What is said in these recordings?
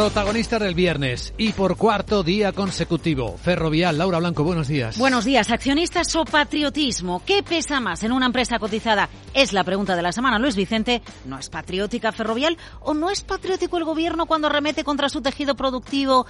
Protagonista del viernes y por cuarto día consecutivo. Ferrovial, Laura Blanco, buenos días. Buenos días, accionistas o patriotismo. ¿Qué pesa más en una empresa cotizada? Es la pregunta de la semana. Luis Vicente, ¿no es patriótica Ferrovial o no es patriótico el gobierno cuando remete contra su tejido productivo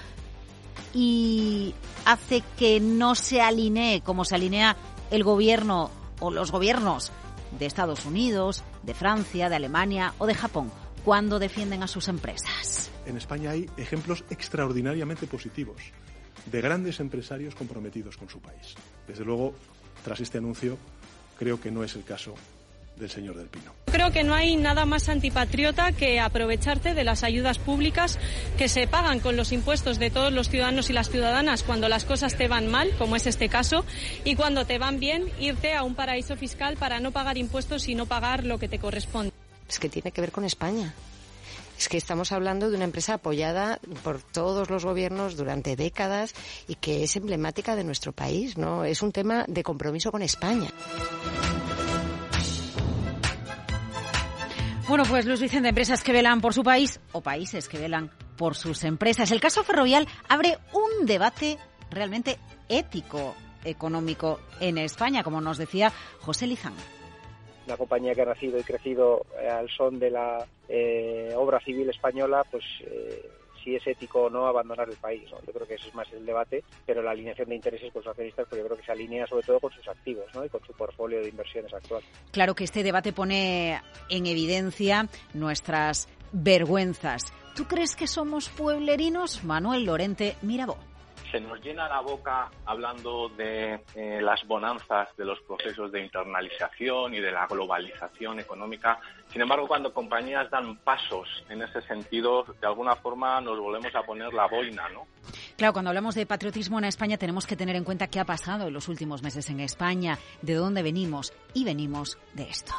y hace que no se alinee como se alinea el gobierno o los gobiernos de Estados Unidos, de Francia, de Alemania o de Japón cuando defienden a sus empresas? en España hay ejemplos extraordinariamente positivos de grandes empresarios comprometidos con su país. Desde luego, tras este anuncio, creo que no es el caso del señor del Pino. Creo que no hay nada más antipatriota que aprovecharte de las ayudas públicas que se pagan con los impuestos de todos los ciudadanos y las ciudadanas cuando las cosas te van mal, como es este caso, y cuando te van bien, irte a un paraíso fiscal para no pagar impuestos y no pagar lo que te corresponde. Es que tiene que ver con España. Es que estamos hablando de una empresa apoyada por todos los gobiernos durante décadas y que es emblemática de nuestro país, ¿no? Es un tema de compromiso con España. Bueno, pues Luis Vicente, empresas que velan por su país o países que velan por sus empresas. El caso ferrovial abre un debate realmente ético económico en España, como nos decía José Lizán una compañía que ha nacido y crecido eh, al son de la eh, obra civil española, pues eh, si es ético o no abandonar el país. Yo creo que ese es más el debate, pero la alineación de intereses con sus accionistas, pues yo creo que se alinea sobre todo con sus activos ¿no? y con su portfolio de inversiones actual. Claro que este debate pone en evidencia nuestras vergüenzas. ¿Tú crees que somos pueblerinos? Manuel Lorente Mirabó se nos llena la boca hablando de eh, las bonanzas de los procesos de internalización y de la globalización económica. Sin embargo, cuando compañías dan pasos en ese sentido, de alguna forma nos volvemos a poner la boina, ¿no? Claro, cuando hablamos de patriotismo en España tenemos que tener en cuenta qué ha pasado en los últimos meses en España, de dónde venimos y venimos de esto.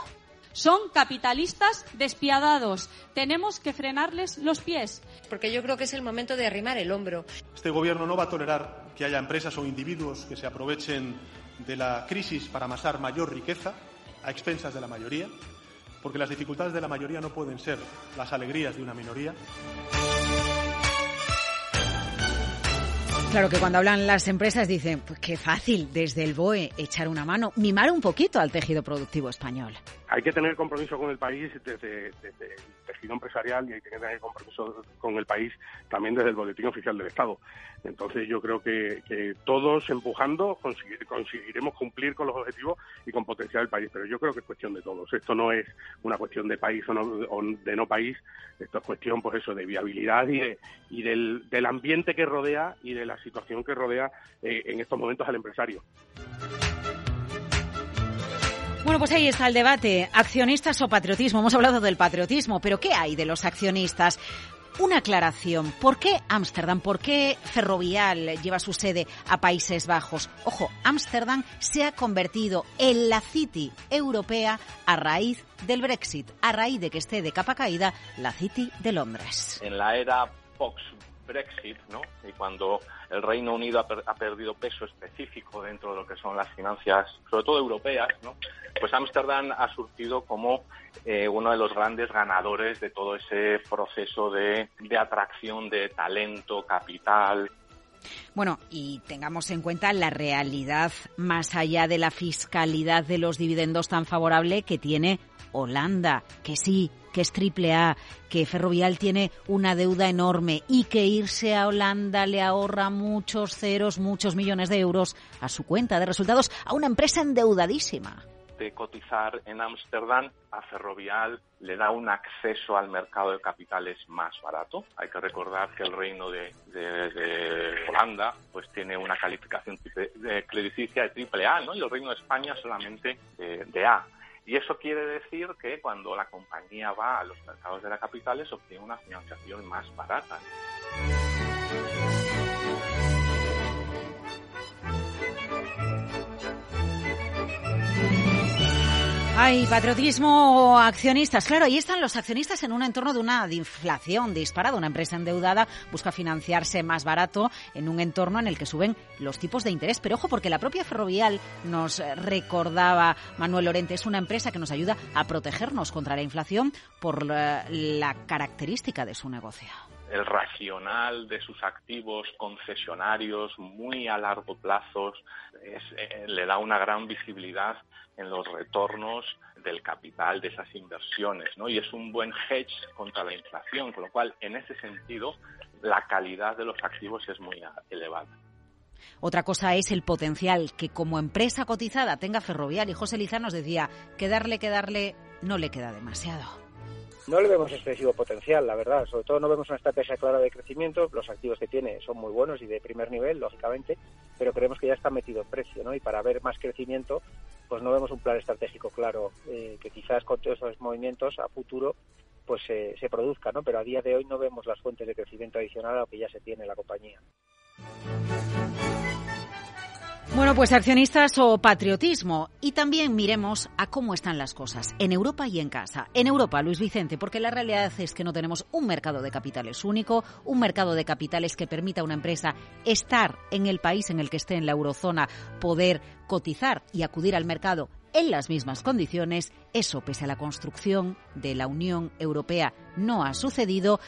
Son capitalistas despiadados. Tenemos que frenarles los pies. Porque yo creo que es el momento de arrimar el hombro. Este gobierno no va a tolerar que haya empresas o individuos que se aprovechen de la crisis para amasar mayor riqueza a expensas de la mayoría, porque las dificultades de la mayoría no pueden ser las alegrías de una minoría. Claro que cuando hablan las empresas dicen, pues qué fácil desde el BOE echar una mano, mimar un poquito al tejido productivo español. Hay que tener compromiso con el país desde, el tejido empresarial y hay que tener compromiso con el país también desde el Boletín Oficial del Estado. Entonces yo creo que, todos empujando conseguiremos cumplir con los objetivos y con potenciar el país, pero yo creo que es cuestión de todos. Esto no es una cuestión de país o, de no país, esto es cuestión pues eso de viabilidad y, y del, del ambiente que rodea y de la situación que rodea eh, en estos momentos al empresario. Bueno, pues ahí está el debate. Accionistas o patriotismo. Hemos hablado del patriotismo, pero ¿qué hay de los accionistas? Una aclaración. ¿Por qué Ámsterdam? ¿Por qué Ferrovial lleva su sede a Países Bajos? Ojo, Ámsterdam se ha convertido en la City europea a raíz del Brexit, a raíz de que esté de capa caída la City de Londres. En la era Fox Brexit, ¿no? Y cuando el Reino Unido ha, perdido peso específico dentro de lo que son las finanzas, sobre todo europeas, ¿no? Pues Ámsterdam ha surgido como eh, uno de los grandes ganadores de todo ese proceso de atracción de talento, capital, bueno, y tengamos en cuenta la realidad más allá de la fiscalidad de los dividendos tan favorable que tiene Holanda, que sí, que es triple A, que Ferrovial tiene una deuda enorme y que irse a Holanda le ahorra muchos ceros, muchos millones de euros a su cuenta de resultados a una empresa endeudadísima de cotizar en Ámsterdam, a Ferrovial le da un acceso al mercado de capitales más barato. Hay que recordar que el reino de, Holanda pues tiene una calificación de crediticia de triple A, ¿no? Y el reino de España solamente de A. Y eso quiere decir que cuando la compañía va a los mercados de la capitales obtiene una financiación más barata. Hay patriotismo accionistas. Claro, ahí están los accionistas en un entorno de una inflación disparada. Una empresa endeudada busca financiarse más barato en un entorno en el que suben los tipos de interés. Pero ojo, porque la propia Ferrovial nos recordaba, Manuel Lorente, es una empresa que nos ayuda a protegernos contra la inflación por la, característica de su negocio el racional de sus activos concesionarios muy a largo plazo eh, le da una gran visibilidad en los retornos del capital de esas inversiones, ¿no? Y es un buen hedge contra la inflación, con lo cual, en ese sentido, la calidad de los activos es muy elevada. Otra cosa es el potencial que como empresa cotizada tenga Ferrovial. Y José Liza nos decía que darle, que darle, no le queda demasiado. No le vemos excesivo potencial, la verdad. Sobre todo no vemos una estrategia clara de crecimiento. Los activos que tiene son muy buenos y de primer nivel, lógicamente, pero creemos que ya está metido en precio, ¿no? Y para ver más crecimiento, pues no vemos un plan estratégico claro eh, que quizás con todos esos movimientos a futuro pues se produzca, ¿no? Pero a día de hoy no vemos las fuentes de crecimiento adicional a lo que ya se tiene en la compañía. Bueno, pues accionistas o patriotismo. Y también miremos a cómo están las cosas en Europa y en casa. En Europa, Luis Vicente, porque la realidad es que no tenemos un mercado de capitales único, un mercado de capitales que permita a una empresa estar en el país en el que esté en la eurozona, poder cotizar y acudir al mercado en las mismas condiciones. Eso, pese a la construcción de la Unión Europea, no ha sucedido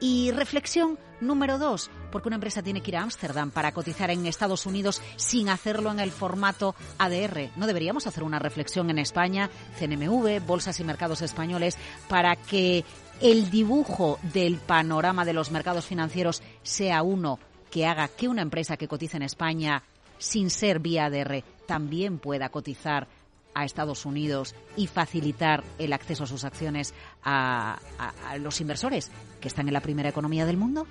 y reflexión número dos, porque una empresa tiene que ir a Ámsterdam para cotizar en Estados Unidos sin hacerlo en el formato ADR. ¿No deberíamos hacer una reflexión en España, CNMV, Bolsas y Mercados Españoles, para que el dibujo del panorama de los mercados financieros sea uno que haga que una empresa que cotiza en España sin ser vía ADR también pueda cotizar a Estados Unidos y facilitar el acceso a sus acciones a, los inversores que están en la primera economía del mundo?